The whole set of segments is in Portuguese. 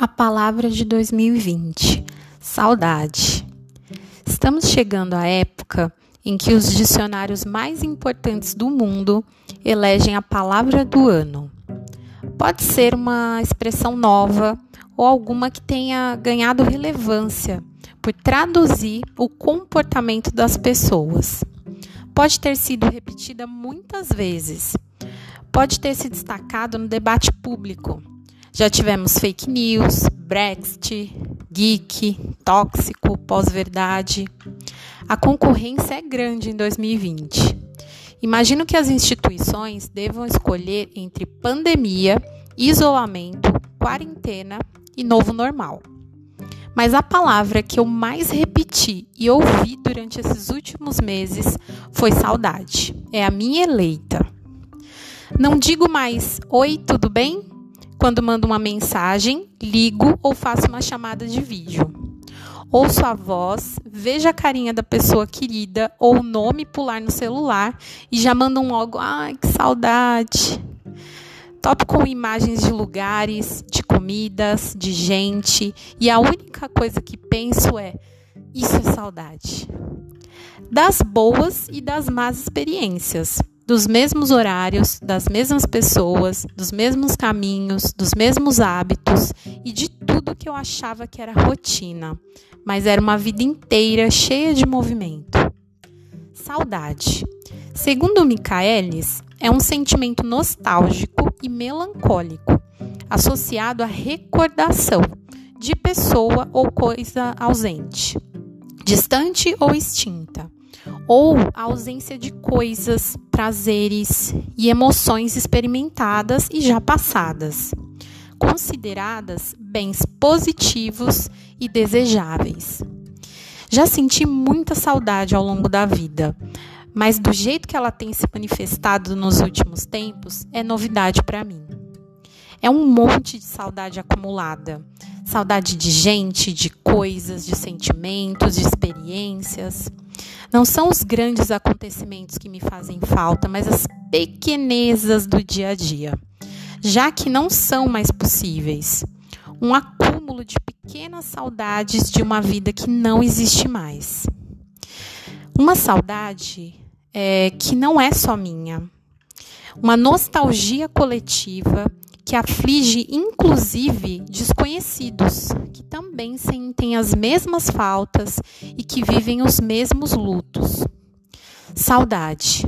A palavra de 2020: saudade. Estamos chegando à época em que os dicionários mais importantes do mundo elegem a palavra do ano. Pode ser uma expressão nova ou alguma que tenha ganhado relevância por traduzir o comportamento das pessoas. Pode ter sido repetida muitas vezes. Pode ter se destacado no debate público já tivemos fake news, Brexit, geek, tóxico, pós-verdade. A concorrência é grande em 2020. Imagino que as instituições devam escolher entre pandemia, isolamento, quarentena e novo normal. Mas a palavra que eu mais repeti e ouvi durante esses últimos meses foi saudade. É a minha eleita. Não digo mais oi, tudo bem? Quando mando uma mensagem, ligo ou faço uma chamada de vídeo. Ouço a voz, vejo a carinha da pessoa querida ou o nome pular no celular e já mando um logo, ai, que saudade. Topo com imagens de lugares, de comidas, de gente e a única coisa que penso é: isso é saudade. Das boas e das más experiências, dos mesmos horários, das mesmas pessoas, dos mesmos caminhos, dos mesmos hábitos e de tudo que eu achava que era rotina, mas era uma vida inteira cheia de movimento. Saudade. Segundo Michaelis, é um sentimento nostálgico e melancólico, associado à recordação de pessoa ou coisa ausente, distante ou extinta ou a ausência de coisas, prazeres e emoções experimentadas e já passadas, consideradas bens positivos e desejáveis. Já senti muita saudade ao longo da vida, mas do jeito que ela tem se manifestado nos últimos tempos é novidade para mim. É um monte de saudade acumulada. Saudade de gente, de coisas, de sentimentos, de experiências. Não são os grandes acontecimentos que me fazem falta, mas as pequenezas do dia a dia, já que não são mais possíveis. Um acúmulo de pequenas saudades de uma vida que não existe mais. Uma saudade é, que não é só minha. Uma nostalgia coletiva que aflige inclusive desconhecidos, que também sentem as mesmas faltas e que vivem os mesmos lutos. Saudade.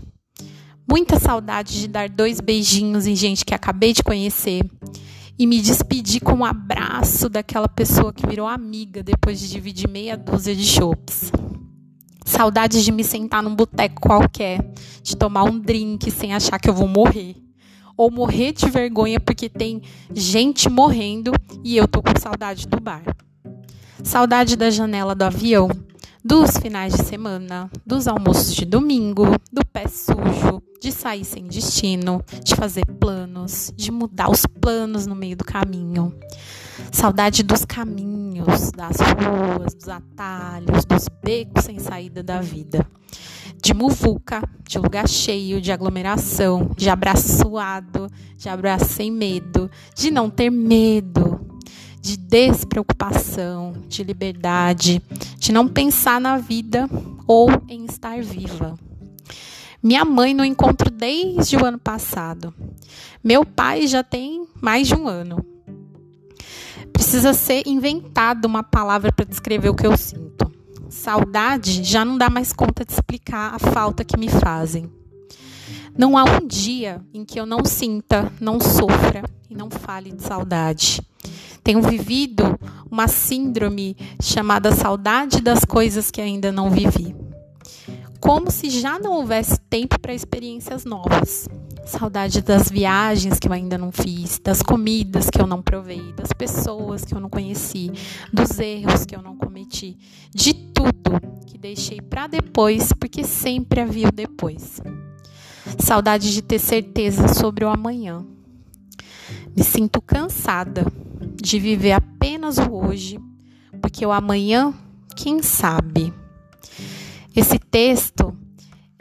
Muita saudade de dar dois beijinhos em gente que acabei de conhecer e me despedir com um abraço daquela pessoa que virou amiga depois de dividir meia dúzia de chopps. Saudade de me sentar num boteco qualquer, de tomar um drink sem achar que eu vou morrer ou morrer de vergonha porque tem gente morrendo e eu tô com saudade do bar. Saudade da janela do avião, dos finais de semana, dos almoços de domingo, do pé sujo, de sair sem destino, de fazer planos, de mudar os planos no meio do caminho. Saudade dos caminhos, das ruas, dos atalhos, dos becos sem saída da vida de muvuca, de lugar cheio, de aglomeração, de abraço suado, de abraço sem medo, de não ter medo, de despreocupação, de liberdade, de não pensar na vida ou em estar viva. Minha mãe não encontro desde o ano passado. Meu pai já tem mais de um ano. Precisa ser inventada uma palavra para descrever o que eu sinto. Saudade já não dá mais conta de explicar a falta que me fazem. Não há um dia em que eu não sinta, não sofra e não fale de saudade. Tenho vivido uma síndrome chamada saudade das coisas que ainda não vivi. Como se já não houvesse tempo para experiências novas. Saudade das viagens que eu ainda não fiz, das comidas que eu não provei, das pessoas que eu não conheci, dos erros que eu não cometi, de tudo que deixei para depois, porque sempre havia o depois. Saudade de ter certeza sobre o amanhã. Me sinto cansada de viver apenas o hoje, porque o amanhã, quem sabe? Esse texto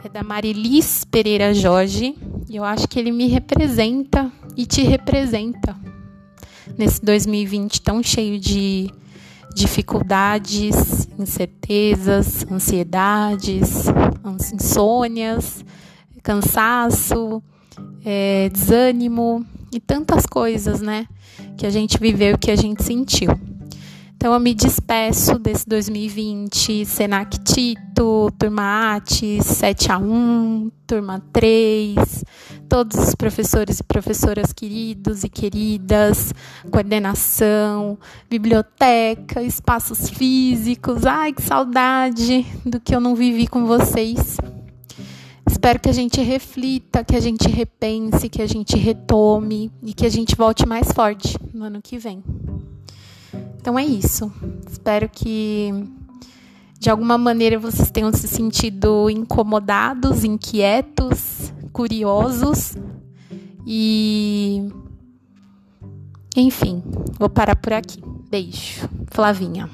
é da Marilis Pereira Jorge e eu acho que ele me representa e te representa. nesse 2020 tão cheio de dificuldades, incertezas, ansiedades, insônias, cansaço, é, desânimo e tantas coisas, né? Que a gente viveu, que a gente sentiu. Então eu me despeço desse 2020, Senac Tito, Turma ATES, 7 a 1, Turma 3, todos os professores e professoras queridos e queridas, coordenação, biblioteca, espaços físicos. Ai, que saudade do que eu não vivi com vocês. Espero que a gente reflita, que a gente repense, que a gente retome e que a gente volte mais forte no ano que vem. Então é isso. Espero que de alguma maneira vocês tenham se sentido incomodados, inquietos, curiosos e enfim, vou parar por aqui. Beijo. Flavinha.